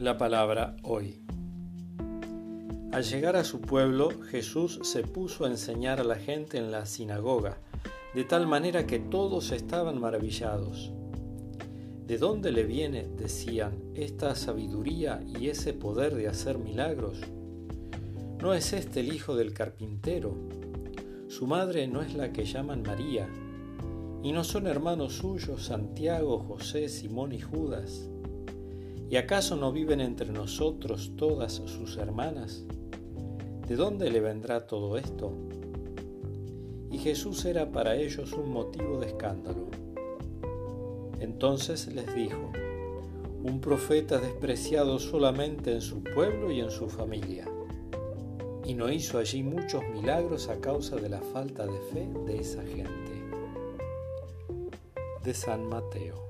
La palabra hoy. Al llegar a su pueblo, Jesús se puso a enseñar a la gente en la sinagoga, de tal manera que todos estaban maravillados. ¿De dónde le viene, decían, esta sabiduría y ese poder de hacer milagros? ¿No es este el hijo del carpintero? Su madre no es la que llaman María, y no son hermanos suyos Santiago, José, Simón y Judas. ¿Y acaso no viven entre nosotros todas sus hermanas? ¿De dónde le vendrá todo esto? Y Jesús era para ellos un motivo de escándalo. Entonces les dijo, un profeta despreciado solamente en su pueblo y en su familia. Y no hizo allí muchos milagros a causa de la falta de fe de esa gente. De San Mateo.